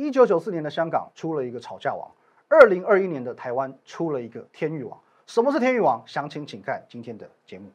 一九九四年的香港出了一个吵架王，二零二一年的台湾出了一个天域王。什么是天域王？详情请看今天的节目。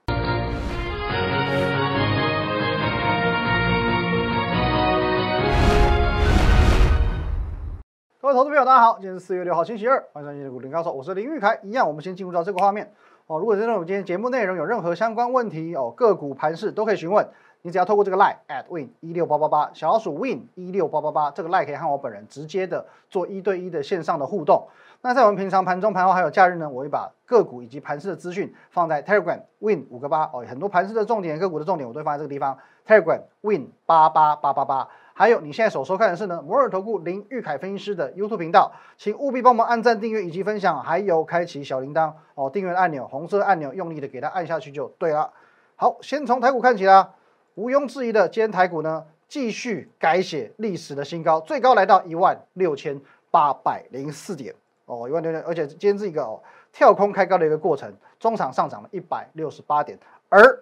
各位投资朋友，大家好，今天是四月六号，星期二，欢迎收看今天股林高手，我是林玉凯。一样，我们先进入到这个画面哦。如果对我们今天节目内容有任何相关问题哦，个股盘势都可以询问。你只要透过这个 line at win 一六八八八小老鼠 win 一六八八八这个 line 可以和我本人直接的做一对一的线上的互动。那在我们平常盘中、盘后还有假日呢，我会把个股以及盘势的资讯放在 Telegram win 五个八哦，很多盘势的重点、个股的重点我都放在这个地方。Telegram win 八八八八八。还有，你现在所收看的是呢摩尔投顾林玉凯分析师的 YouTube 频道，请务必帮忙按赞、订阅以及分享，还有开启小铃铛哦，订阅按钮红色按钮用力的给它按下去就对了。好，先从台股看起啦，毋庸置疑的，今天台股呢继续改写历史的新高，最高来到一万六千八百零四点哦，一万六千，而且今天是一个哦跳空开高的一个过程，中场上涨了一百六十八点，而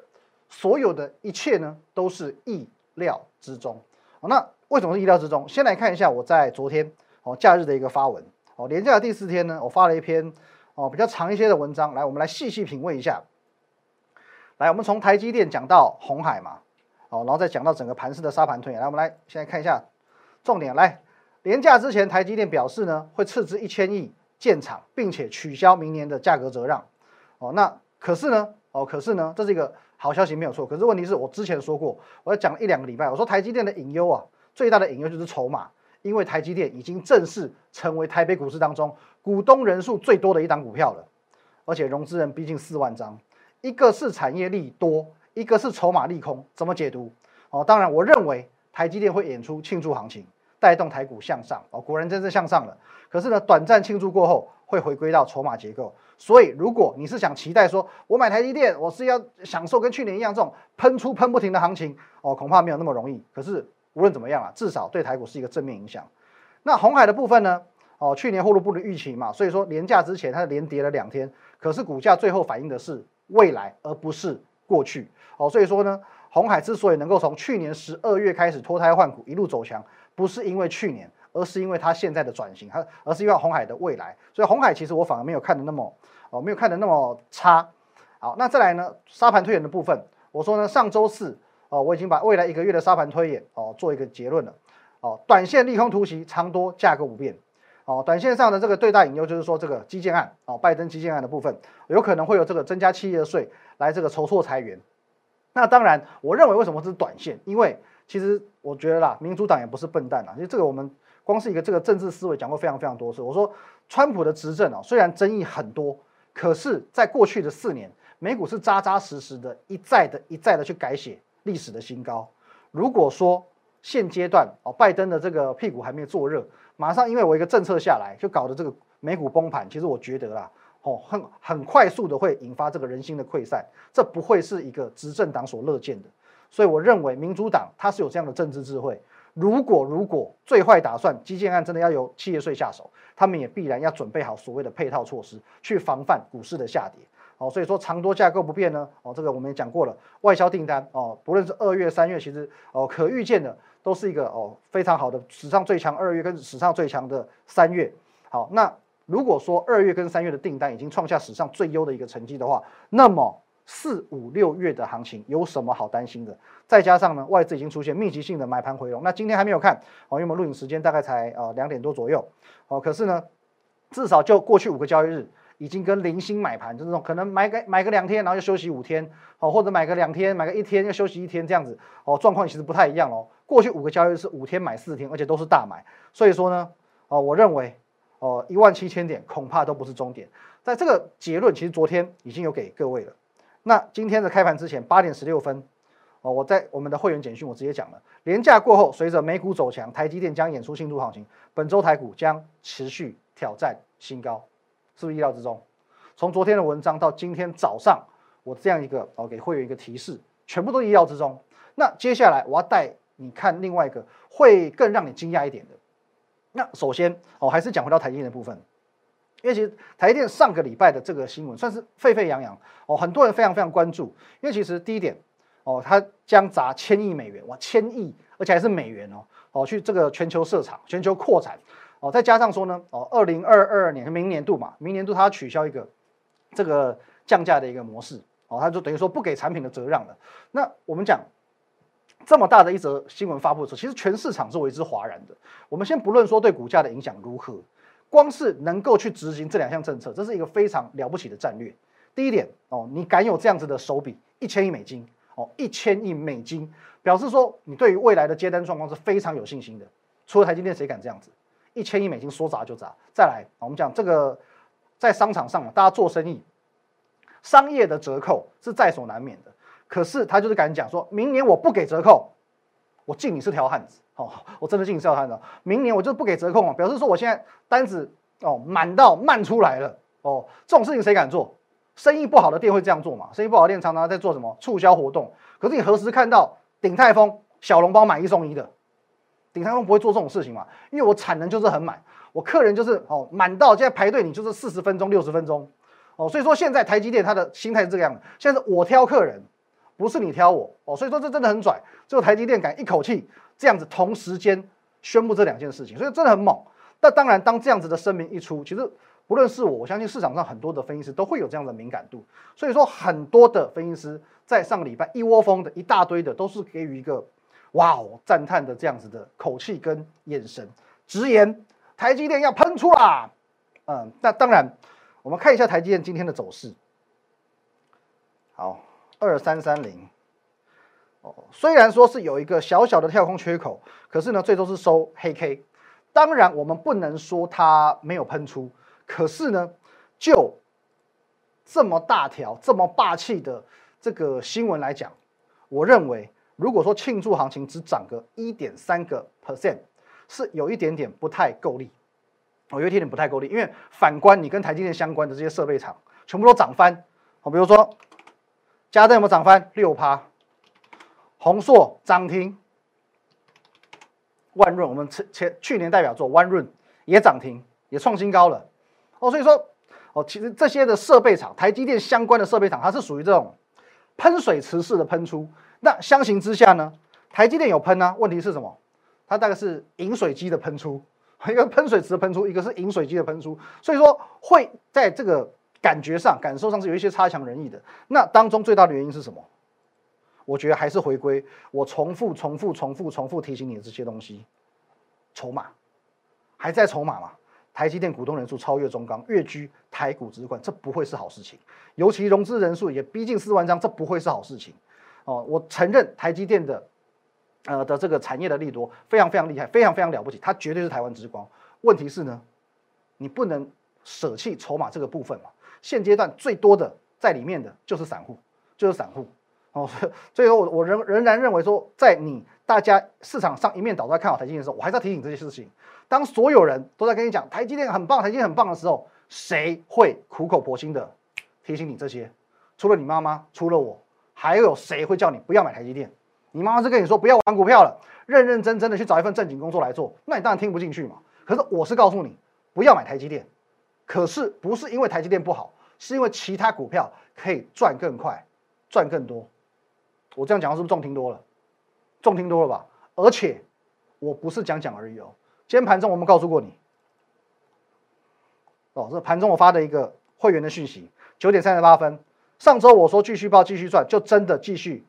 所有的一切呢都是意料之中。那为什么是意料之中？先来看一下我在昨天哦假日的一个发文哦，连假的第四天呢，我发了一篇哦比较长一些的文章，来我们来细细品味一下。来，我们从台积电讲到红海嘛，哦，然后再讲到整个盘势的沙盘推演。来，我们来现在看一下重点。来，连假之前，台积电表示呢会斥资一千亿建厂，并且取消明年的价格折让。哦，那可是呢，哦，可是呢，这是一个。好消息没有错，可是问题是我之前说过，我要讲一两个礼拜，我说台积电的隐忧啊，最大的隐忧就是筹码，因为台积电已经正式成为台北股市当中股东人数最多的一档股票了，而且融资人毕竟四万张，一个是产业利多，一个是筹码利空，怎么解读？哦，当然我认为台积电会演出庆祝行情，带动台股向上，哦，果然真正向上了，可是呢，短暂庆祝过后。会回归到筹码结构，所以如果你是想期待说，我买台积电，我是要享受跟去年一样这种喷出喷不停的行情哦，恐怕没有那么容易。可是无论怎么样啊，至少对台股是一个正面影响。那红海的部分呢？哦，去年后路不如预期嘛，所以说连价之前它连跌了两天，可是股价最后反映的是未来，而不是过去哦。所以说呢，红海之所以能够从去年十二月开始脱胎换骨，一路走强，不是因为去年。而是因为它现在的转型，它而是因为红海的未来，所以红海其实我反而没有看的那么哦，没有看的那么差。好，那再来呢，沙盘推演的部分，我说呢，上周四哦，我已经把未来一个月的沙盘推演哦做一个结论了。哦，短线利空突袭，长多价格不变。哦，短线上的这个最大隐忧就是说这个基建案哦，拜登基建案的部分有可能会有这个增加企业的税来这个筹措裁员。那当然，我认为为什么是短线？因为其实我觉得啦，民主党也不是笨蛋啊，因为这个我们。光是一个这个政治思维讲过非常非常多次。我说，川普的执政啊，虽然争议很多，可是在过去的四年，美股是扎扎实实的，一再的一再的去改写历史的新高。如果说现阶段哦，拜登的这个屁股还没有坐热，马上因为我一个政策下来，就搞得这个美股崩盘。其实我觉得啦，哦，很很快速的会引发这个人心的溃散，这不会是一个执政党所乐见的。所以我认为民主党它是有这样的政治智慧。如果如果最坏打算，基建案真的要由企业税下手，他们也必然要准备好所谓的配套措施，去防范股市的下跌。哦，所以说长多架构不变呢。哦，这个我们也讲过了，外销订单哦，不论是二月、三月，其实哦可预见的都是一个哦非常好的史上最强二月跟史上最强的三月。好，那如果说二月跟三月的订单已经创下史上最优的一个成绩的话，那么。四五六月的行情有什么好担心的？再加上呢，外资已经出现密集性的买盘回笼。那今天还没有看哦，因为我们录影时间大概才呃两点多左右哦。可是呢，至少就过去五个交易日，已经跟零星买盘，就这种可能买个买个两天，然后又休息五天哦，或者买个两天买个一天又休息一天这样子哦，状况其实不太一样哦。过去五个交易日是五天买四天，而且都是大买，所以说呢，哦，我认为哦一万七千点恐怕都不是终点。在这个结论，其实昨天已经有给各位了。那今天的开盘之前八点十六分，哦，我在我们的会员简讯我直接讲了，连假过后，随着美股走强，台积电将演出庆祝行情，本周台股将持续挑战新高，是不是意料之中？从昨天的文章到今天早上，我这样一个哦给会员一个提示，全部都意料之中。那接下来我要带你看另外一个会更让你惊讶一点的。那首先哦，还是讲回到台积电的部分。因为其实台电上个礼拜的这个新闻算是沸沸扬扬哦，很多人非常非常关注。因为其实第一点哦，它将砸千亿美元哇，千亿，而且还是美元哦，哦，去这个全球设厂、全球扩产，哦，再加上说呢，哦，二零二二年明年度嘛，明年度它取消一个这个降价的一个模式，哦，它就等于说不给产品的折让了。那我们讲这么大的一则新闻发布的时候，其实全市场是为之哗然的。我们先不论说对股价的影响如何，光是能够去执行这两项政策，这是一个非常了不起的战略。第一点哦，你敢有这样子的手笔，一千亿美金哦，一千亿美金，表示说你对于未来的接单状况是非常有信心的。除了台积电，谁敢这样子？一千亿美金说砸就砸。再来，我们讲这个在商场上，大家做生意，商业的折扣是在所难免的。可是他就是敢讲，说明年我不给折扣，我敬你是条汉子哦，我真的敬你是条汉子。明年我就不给折扣啊，表示说我现在单子哦满到漫出来了哦，这种事情谁敢做？生意不好的店会这样做嘛？生意不好的店常常在做什么促销活动？可是你何时看到鼎泰丰小笼包买一送一的？鼎泰丰不会做这种事情嘛？因为我产能就是很满，我客人就是哦满到现在排队你就是四十分钟、六十分钟哦，所以说现在台积电它的心态是这个样子，现在是我挑客人，不是你挑我哦，所以说这真的很拽，只有台积电敢一口气这样子同时间宣布这两件事情，所以真的很猛。那当然，当这样子的声明一出，其实。不论是我，我相信市场上很多的分析师都会有这样的敏感度，所以说很多的分析师在上个礼拜一窝蜂的一大堆的都是给予一个哇哦赞叹的这样子的口气跟眼神，直言台积电要喷出啦。嗯，那当然，我们看一下台积电今天的走势。好，二三三零，哦，虽然说是有一个小小的跳空缺口，可是呢，最终是收黑 K。当然，我们不能说它没有喷出。可是呢，就这么大条、这么霸气的这个新闻来讲，我认为，如果说庆祝行情只涨个一点三个 percent，是有一点点不太够力，哦，有一点点不太够力。因为反观你跟台积电相关的这些设备厂，全部都涨翻，哦，比如说嘉登有没有涨翻六趴？宏硕涨停，万润我们前前去年代表作万润也涨停，也创新高了。哦，所以说，哦，其实这些的设备厂，台积电相关的设备厂，它是属于这种喷水池式的喷出。那相形之下呢，台积电有喷啊，问题是什么？它大概是饮水机的喷出，一个喷水池的喷出，一个是饮水机的喷出。所以说会在这个感觉上、感受上是有一些差强人意的。那当中最大的原因是什么？我觉得还是回归我重复、重复、重复、重复提醒你的这些东西，筹码还在筹码嘛？台积电股东人数超越中钢，跃居台股之冠，这不会是好事情。尤其融资人数也逼近四万张，这不会是好事情。哦，我承认台积电的，呃的这个产业的利多非常非常厉害，非常非常了不起，它绝对是台湾之光。问题是呢，你不能舍弃筹码这个部分嘛？现阶段最多的在里面的就是散户，就是散户。哦，所以说我我仍仍然认为说，在你大家市场上一面倒在看好台积电的时候，我还是要提醒这些事情。当所有人都在跟你讲台积电很棒，台积电很棒的时候，谁会苦口婆心的提醒你这些？除了你妈妈，除了我，还有谁会叫你不要买台积电？你妈妈是跟你说不要玩股票了，认认真真的去找一份正经工作来做，那你当然听不进去嘛。可是我是告诉你不要买台积电，可是不是因为台积电不好，是因为其他股票可以赚更快，赚更多。我这样讲是不是重听多了？重听多了吧？而且我不是讲讲而已哦。今天盘中我们告诉过你，哦，这盘中我发的一个会员的讯息，九点三十八分，上周我说继续报继续赚，就真的继续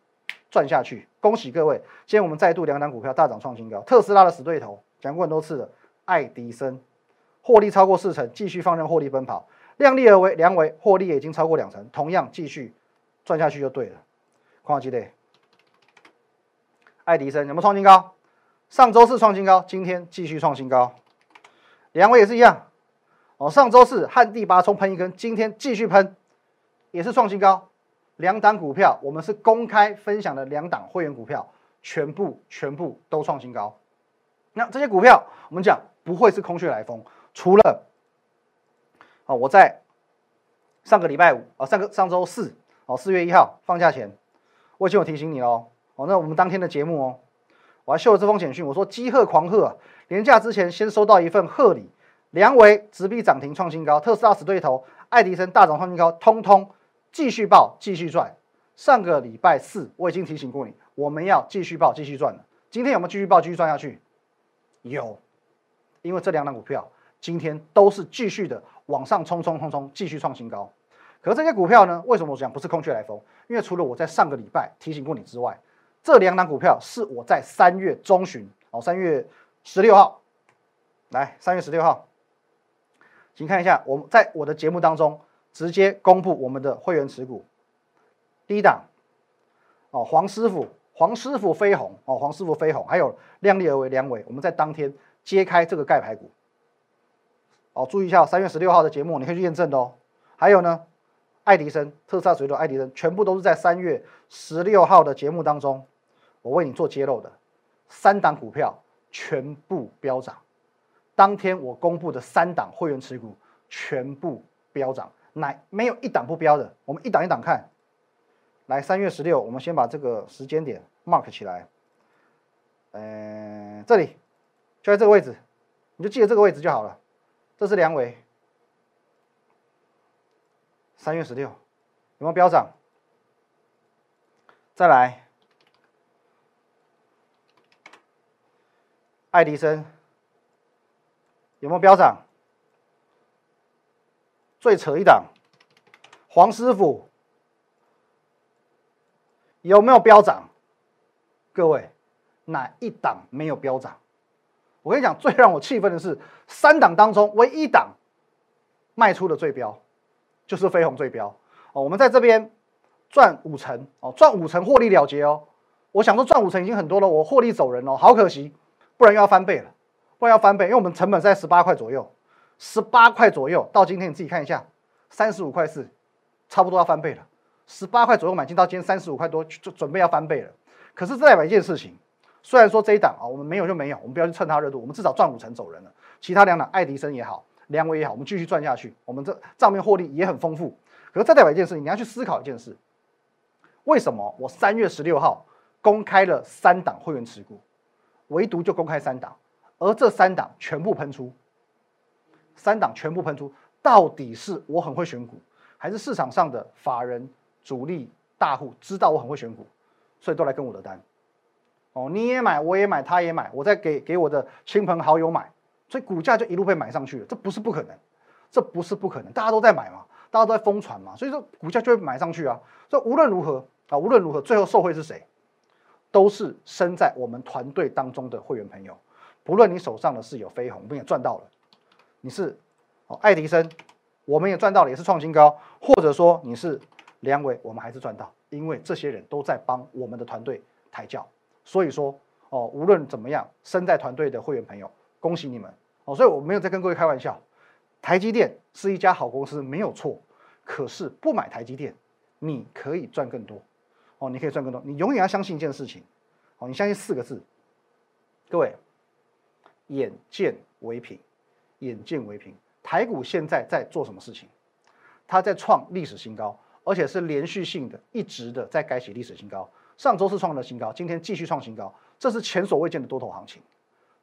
赚下去，恭喜各位！今天我们再度两档股票大涨创新高，特斯拉的死对头，讲过很多次的爱迪生，获利超过四成，继续放任获利奔跑，量力而为，量为获利已经超过两成，同样继续赚下去就对了。矿机类，爱迪生有没有创新高？上周四创新高，今天继续创新高，两位也是一样哦。上周四汉地拔冲喷一根，今天继续喷，也是创新高。两档股票，我们是公开分享的两档会员股票，全部全部都创新高。那这些股票，我们讲不会是空穴来风，除了哦，我在上个礼拜五啊，上个上周四哦，四月一号放假前，我已经有提醒你哦。哦，那我们当天的节目哦。我还秀了这封简讯，我说鸡鹤狂贺啊！年假之前先收到一份贺礼，梁维直逼涨停创新高，特斯拉死对头爱迪生大涨创新高，通通继续报继续赚。上个礼拜四我已经提醒过你，我们要继续报继续赚了。今天有没有继续报继续赚下去？有，因为这两档股票今天都是继续的往上冲冲冲冲，继续创新高。可是这些股票呢，为什么我讲不是空穴来风？因为除了我在上个礼拜提醒过你之外，这两档股票是我在三月中旬哦，三月十六号，来三月十六号，请看一下我们在我的节目当中直接公布我们的会员持股，第一档哦，黄师傅，黄师傅飞鸿哦，黄师傅飞鸿，还有量力而为梁伟，我们在当天揭开这个盖牌股，哦，注意一下三月十六号的节目，你可以去验证的哦。还有呢，爱迪生特斯拉水的爱迪生，全部都是在三月十六号的节目当中。我为你做揭露的三档股票全部飙涨，当天我公布的三档会员持股全部飙涨，哪没有一档不飙的？我们一档一档看。来，三月十六，我们先把这个时间点 mark 起来。嗯，这里就在这个位置，你就记得这个位置就好了。这是梁伟，三月十六，有没有飙涨？再来。爱迪生有没有飙涨？最扯一档，黄师傅有没有飙涨？各位，哪一档没有飙涨？我跟你讲，最让我气愤的是，三档当中唯一档卖出的最标，就是飞鸿最标哦。我们在这边赚五成哦，赚五成获利了结哦。我想说赚五成已经很多了，我获利走人哦，好可惜。不然又要翻倍了，不然要翻倍，因为我们成本在十八块左右，十八块左右到今天你自己看一下，三十五块四，差不多要翻倍了。十八块左右买进到今天三十五块多，就准备要翻倍了。可是这代表一件事情，虽然说这一档啊，我们没有就没有，我们不要去蹭它热度，我们至少赚五成走人了。其他两档爱迪生也好，梁伟也好，我们继续赚下去，我们这账面获利也很丰富。可是这代表一件事情，你要去思考一件事：为什么我三月十六号公开了三档会员持股？唯独就公开三档，而这三档全部喷出，三档全部喷出，到底是我很会选股，还是市场上的法人主力大户知道我很会选股，所以都来跟我的单？哦，你也买，我也买，他也买，我再给给我的亲朋好友买，所以股价就一路被买上去了。这不是不可能，这不是不可能，大家都在买嘛，大家都在疯传嘛，所以说股价就会买上去啊。所以无论如何啊，无论如何，最后受惠是谁？都是身在我们团队当中的会员朋友，不论你手上的是有飞鸿，我们也赚到了；你是哦爱迪生，我们也赚到了，也是创新高；或者说你是梁伟，我们还是赚到，因为这些人都在帮我们的团队抬轿。所以说哦，无论怎么样，身在团队的会员朋友，恭喜你们哦！所以我没有在跟各位开玩笑，台积电是一家好公司，没有错。可是不买台积电，你可以赚更多。哦，你可以赚更多。你永远要相信一件事情，哦，你相信四个字，各位，眼见为凭，眼见为凭。台股现在在做什么事情？它在创历史新高，而且是连续性的、一直的在改写历史新高。上周是创了新高，今天继续创新高，这是前所未见的多头行情，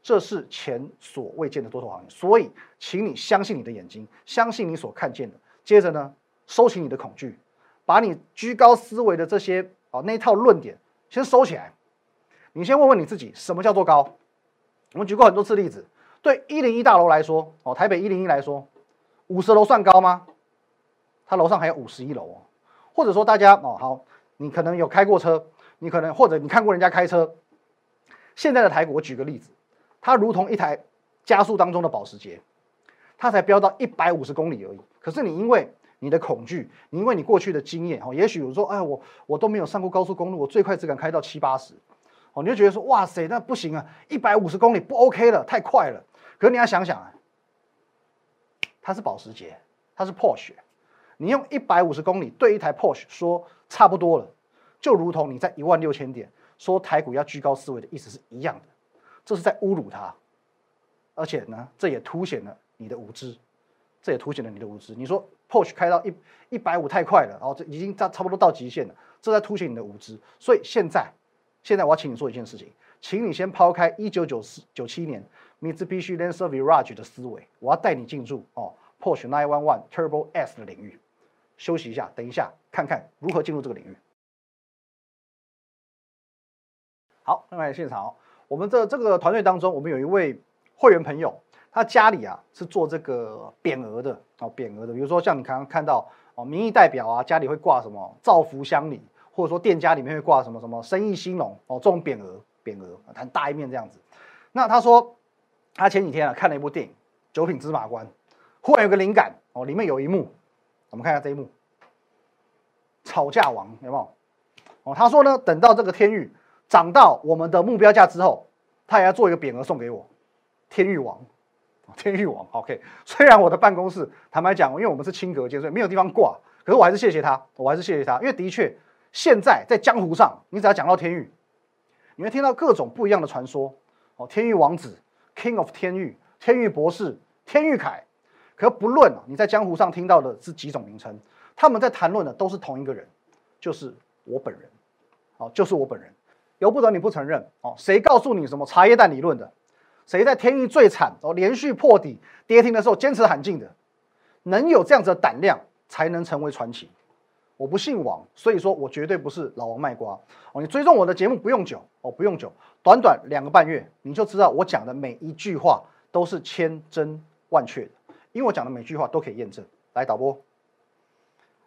这是前所未见的多头行情。所以，请你相信你的眼睛，相信你所看见的。接着呢，收起你的恐惧，把你居高思维的这些。哦，那一套论点先收起来。你先问问你自己，什么叫做高？我们举过很多次例子。对一零一大楼来说，哦，台北一零一来说，五十楼算高吗？它楼上还有五十一楼哦。或者说大家哦，好，你可能有开过车，你可能或者你看过人家开车。现在的台股，我举个例子，它如同一台加速当中的保时捷，它才飙到一百五十公里而已。可是你因为你的恐惧，你因为你过去的经验，哦，也许有说，哎，我我都没有上过高速公路，我最快只敢开到七八十，哦，你就觉得说，哇塞，那不行啊，一百五十公里不 OK 了，太快了。可是你要想想啊，它是保时捷，它是 Porsche，你用一百五十公里对一台 Porsche 说差不多了，就如同你在一万六千点说台股要居高思维的意思是一样的，这是在侮辱它，而且呢，这也凸显了你的无知，这也凸显了你的无知。你说。Porsche 开到一一百五太快了，然后这已经差差不多到极限了，这在凸显你的无知。所以现在，现在我要请你做一件事情，请你先抛开一九九四九七年 Mitsubishi Lancer Mirage 的思维，我要带你进入哦 Porsche 911 Turbo S 的领域。休息一下，等一下看看如何进入这个领域。好，另外现场，我们这这个团队当中，我们有一位会员朋友，他家里啊是做这个匾额的哦，匾额的，比如说像你刚刚看到哦，民意代表啊，家里会挂什么造福乡里，或者说店家里面会挂什么什么生意兴隆哦，这种匾额，匾额很大一面这样子。那他说，他前几天啊看了一部电影《九品芝麻官》，忽然有个灵感哦，里面有一幕，我们看一下这一幕，吵架王有没有？哦，他说呢，等到这个天域涨到我们的目标价之后，他也要做一个匾额送给我，天域王，天域王，OK。虽然我的办公室坦白讲，因为我们是轻隔间，所以没有地方挂，可是我还是谢谢他，我还是谢谢他，因为的确现在在江湖上，你只要讲到天域，你会听到各种不一样的传说，哦，天域王子，King of 天域，天域博士，天域凯，可不论你在江湖上听到的是几种名称，他们在谈论的都是同一个人，就是我本人。哦，就是我本人，由不得你不承认哦。谁告诉你什么茶叶蛋理论的？谁在天域最惨哦，连续破底跌停的时候坚持喊进的？能有这样子的胆量，才能成为传奇。我不姓王，所以说我绝对不是老王卖瓜哦。你追踪我的节目不用久哦，不用久，短短两个半月，你就知道我讲的每一句话都是千真万确的，因为我讲的每句话都可以验证。来，导播，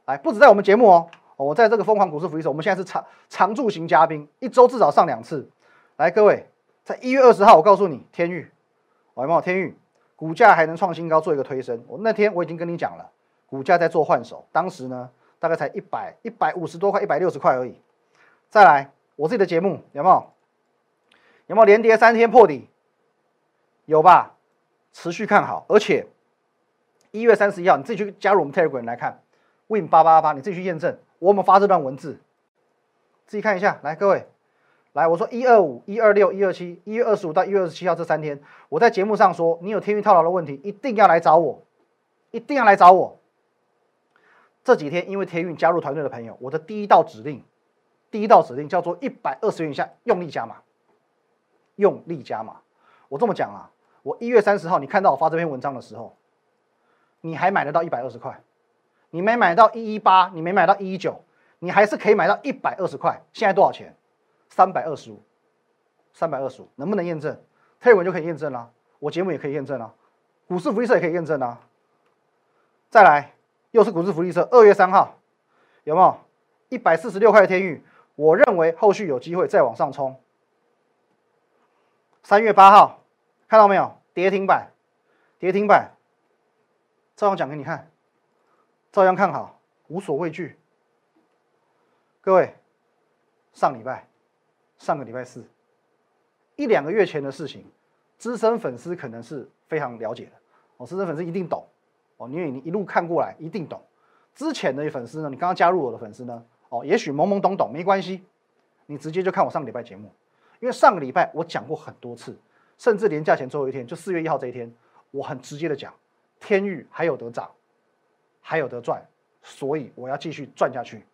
来，不止在我们节目哦。我在这个疯狂股市福利社，我们现在是常常驻型嘉宾，一周至少上两次。来，各位，在一月二十号，我告诉你，天域，有没有天域？股价还能创新高，做一个推升。我那天我已经跟你讲了，股价在做换手，当时呢，大概才一百一百五十多块，一百六十块而已。再来，我自己的节目有没有？有没有连跌三天破底？有吧？持续看好，而且一月三十一号，你自己去加入我们 Telegram 来看，Win 八八八，你自己去验证。我们发这段文字，自己看一下。来，各位，来，我说一二五、一二六、一二七，一月二十五到一月二十七号这三天，我在节目上说，你有天运套牢的问题，一定要来找我，一定要来找我。这几天因为天运加入团队的朋友，我的第一道指令，第一道指令叫做一百二十元以下用力加码，用力加码。我这么讲啊，我一月三十号你看到我发这篇文章的时候，你还买得到一百二十块。你没买到一一八，你没买到一一九，你还是可以买到一百二十块。现在多少钱？三百二十五，三百二十五，能不能验证？推文就可以验证啦，我节目也可以验证啦，股市福利社也可以验证啦。再来，又是股市福利社，二月三号，有没有一百四十六块的天域？我认为后续有机会再往上冲。三月八号，看到没有？跌停板，跌停板，照样讲给你看。照样看好，无所畏惧。各位，上礼拜，上个礼拜四，一两个月前的事情，资深粉丝可能是非常了解的。哦，资深粉丝一定懂。哦，因为你一路看过来，一定懂。之前的粉丝呢，你刚刚加入我的粉丝呢，哦，也许懵懵懂懂，没关系。你直接就看我上个礼拜节目，因为上个礼拜我讲过很多次，甚至连假前最后一天，就四月一号这一天，我很直接的讲，天域还有得涨。还有得赚，所以我要继续赚下去，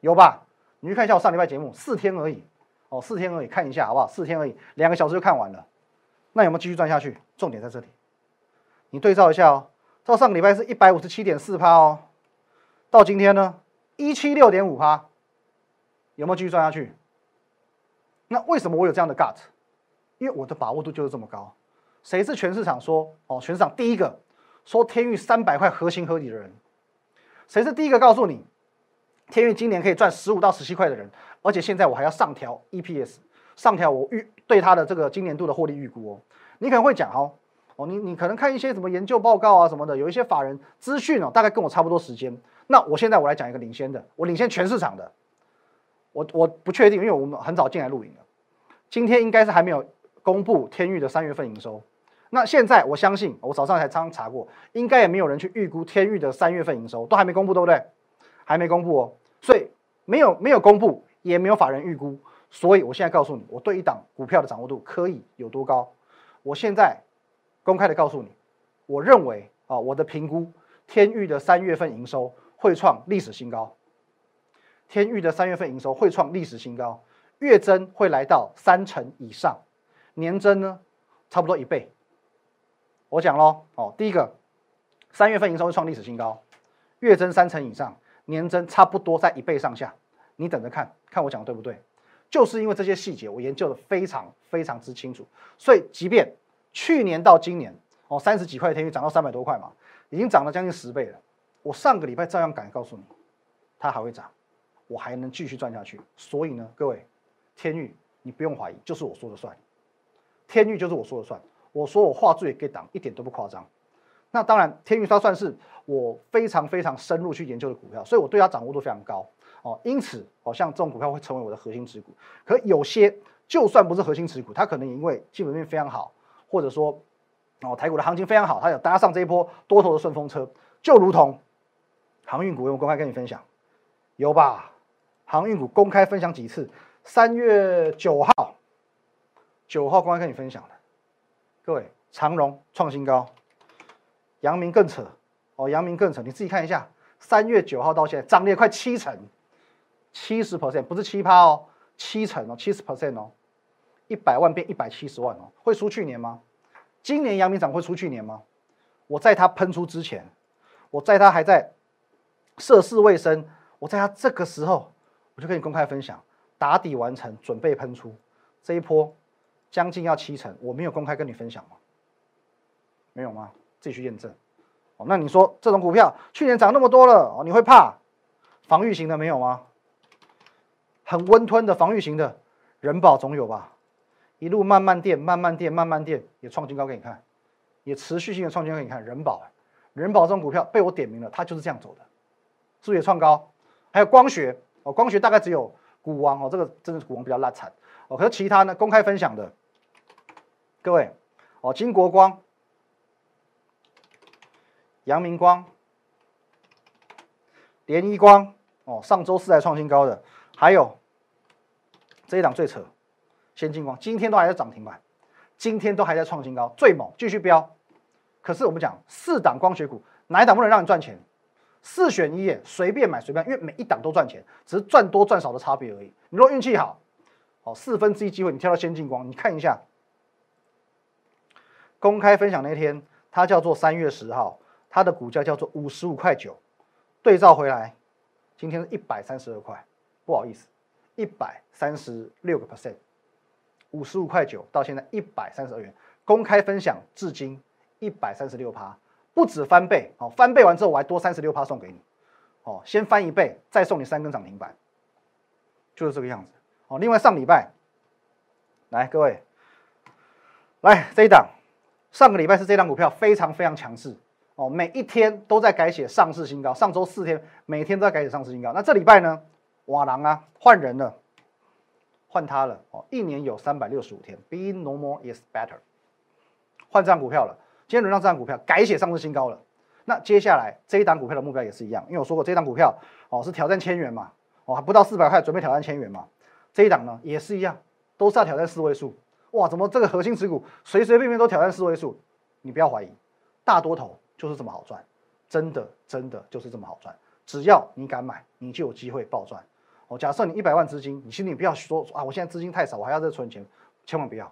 有吧？你去看一下我上礼拜节目，四天而已，哦，四天而已，看一下好不好？四天而已，两个小时就看完了，那有没有继续赚下去？重点在这里，你对照一下哦，到上个礼拜是一百五十七点四趴哦，到今天呢，一七六点五趴，有没有继续赚下去？那为什么我有这样的 gut？因为我的把握度就是这么高。谁是全市场说哦，全市场第一个？说天域三百块合情合理的人，谁是第一个告诉你天域今年可以赚十五到十七块的人？而且现在我还要上调 EPS，上调我预对它的这个今年度的获利预估哦。你可能会讲哦，哦，你你可能看一些什么研究报告啊什么的，有一些法人资讯哦，大概跟我差不多时间。那我现在我来讲一个领先的，我领先全市场的。我我不确定，因为我们很早进来录影了，今天应该是还没有公布天域的三月份营收。那现在我相信，我早上才刚查过，应该也没有人去预估天域的三月份营收，都还没公布，对不对？还没公布哦，所以没有没有公布，也没有法人预估，所以我现在告诉你，我对一档股票的掌握度可以有多高？我现在公开的告诉你，我认为啊，我的评估，天域的三月份营收会创历史新高，天域的三月份营收会创历史新高，月增会来到三成以上，年增呢，差不多一倍。我讲喽，哦，第一个，三月份营收会创历史新高，月增三成以上，年增差不多在一倍上下，你等着看看我讲的对不对？就是因为这些细节我研究的非常非常之清楚，所以即便去年到今年哦三十几块的天宇涨到三百多块嘛，已经涨了将近十倍了。我上个礼拜照样敢告诉你，它还会涨，我还能继续赚下去。所以呢，各位，天宇你不用怀疑，就是我说了算。天宇就是我说了算，我说我画最给挡一点都不夸张。那当然，天宇它算是我非常非常深入去研究的股票，所以我对它掌握度非常高哦。因此，好像这种股票会成为我的核心持股。可有些就算不是核心持股，它可能因为基本面非常好，或者说哦台股的行情非常好，它有搭上这一波多头的顺风车，就如同。航运股我公开跟你分享，有吧？航运股公开分享几次？三月九号，九号公开跟你分享的。各位，长荣创新高，阳明更扯哦，阳明更扯，你自己看一下，三月九号到现在涨了快七成，七十 percent 不是七趴哦，七成哦，七十 percent 哦，一百万变一百七十万哦，会输去年吗？今年阳明涨会输去年吗？我在它喷出之前，我在它还在。涉世未深，我在它这个时候，我就跟你公开分享，打底完成，准备喷出这一波，将近要七成，我没有公开跟你分享吗？没有吗？自己去验证。哦，那你说这种股票去年涨那么多了，哦，你会怕？防御型的没有吗？很温吞的防御型的，人保总有吧？一路慢慢垫，慢慢垫，慢慢垫，也创新高给你看，也持续性的创新高给你看。人保，人保这种股票被我点名了，它就是这样走的。是不是也创高？还有光学哦，光学大概只有股王哦，这个真的是股王比较烂惨哦。可是其他呢？公开分享的，各位哦，金国光、阳明光、联一光哦，上周四还创新高的，还有这一档最扯，先进光，今天都还在涨停板，今天都还在创新高，最猛，继续飙。可是我们讲四档光学股，哪一档不能让你赚钱？四选一，随便买随便，因为每一档都赚钱，只是赚多赚少的差别而已。你若运气好，哦，四分之一机会你跳到先进光，你看一下，公开分享那天，它叫做三月十号，它的股价叫做五十五块九，对照回来，今天是一百三十二块，不好意思，一百三十六个 percent，五十五块九到现在一百三十二元，公开分享至今一百三十六趴。不止翻倍，哦，翻倍完之后我还多三十六趴送给你，哦，先翻一倍，再送你三根涨停板，就是这个样子，哦。另外上礼拜，来各位，来这一档，上个礼拜是这档股票非常非常强势，哦，每一天都在改写上市新高，上周四天每天都在改写上市新高。那这礼拜呢，瓦郎啊换人了，换他了，哦，一年有三百六十五天，Be normal is better，换这张股票了。今天轮到这档股票改写上市新高了，那接下来这一档股票的目标也是一样，因为我说过这一档股票哦是挑战千元嘛，哦还不到四百块准备挑战千元嘛，这一档呢也是一样，都是要挑战四位数，哇，怎么这个核心持股随随便便都挑战四位数？你不要怀疑，大多头就是这么好赚，真的真的就是这么好赚，只要你敢买，你就有机会暴赚。哦，假设你一百万资金，你心里不要说啊，我现在资金太少，我还要再存钱，千万不要。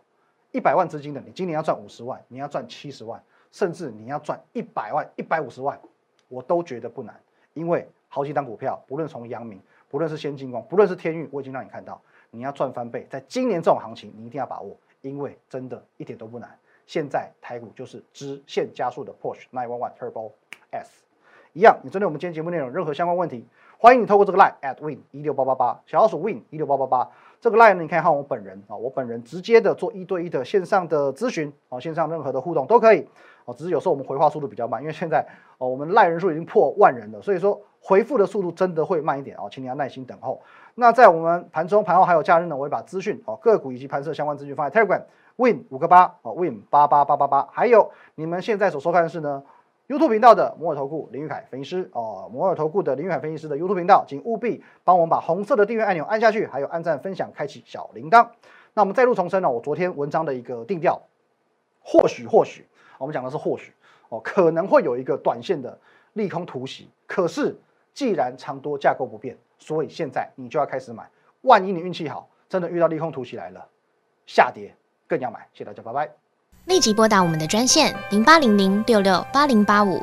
一百万资金的，你今年要赚五十万，你要赚七十万，甚至你要赚一百万、一百五十万，我都觉得不难。因为好几档股票，不论从阳明，不论是先进光，不论是天运，我已经让你看到，你要赚翻倍，在今年这种行情，你一定要把握，因为真的一点都不难。现在台股就是直线加速的 Push Nine One One Turbo S，一样。你针对我们今天节目内容任何相关问题，欢迎你透过这个 Line at Win 一六八八八，小老鼠 Win 一六八八八。这个 line 呢，你可以看我本人啊，我本人直接的做一对一的线上的咨询啊，线上任何的互动都可以哦。只是有时候我们回话速度比较慢，因为现在哦我们 line 人数已经破万人了，所以说回复的速度真的会慢一点哦，请你要耐心等候。那在我们盘中、盘后还有假日呢，我会把资讯哦个股以及盘势相关资讯放在 Telegram Win 五个八哦 Win 八八八八八，还有你们现在所收看的是呢。YouTube 频道的摩尔投顾林玉凯分析师哦，摩尔投顾的林玉凯分析师的 YouTube 频道，请务必帮我们把红色的订阅按钮按下去，还有按赞、分享、开启小铃铛。那我们再度重申呢，我昨天文章的一个定调，或许或许，我们讲的是或许哦，可能会有一个短线的利空突袭。可是既然长多架构不变，所以现在你就要开始买。万一你运气好，真的遇到利空突袭来了，下跌更要买。谢谢大家，拜拜。立即拨打我们的专线零八零零六六八零八五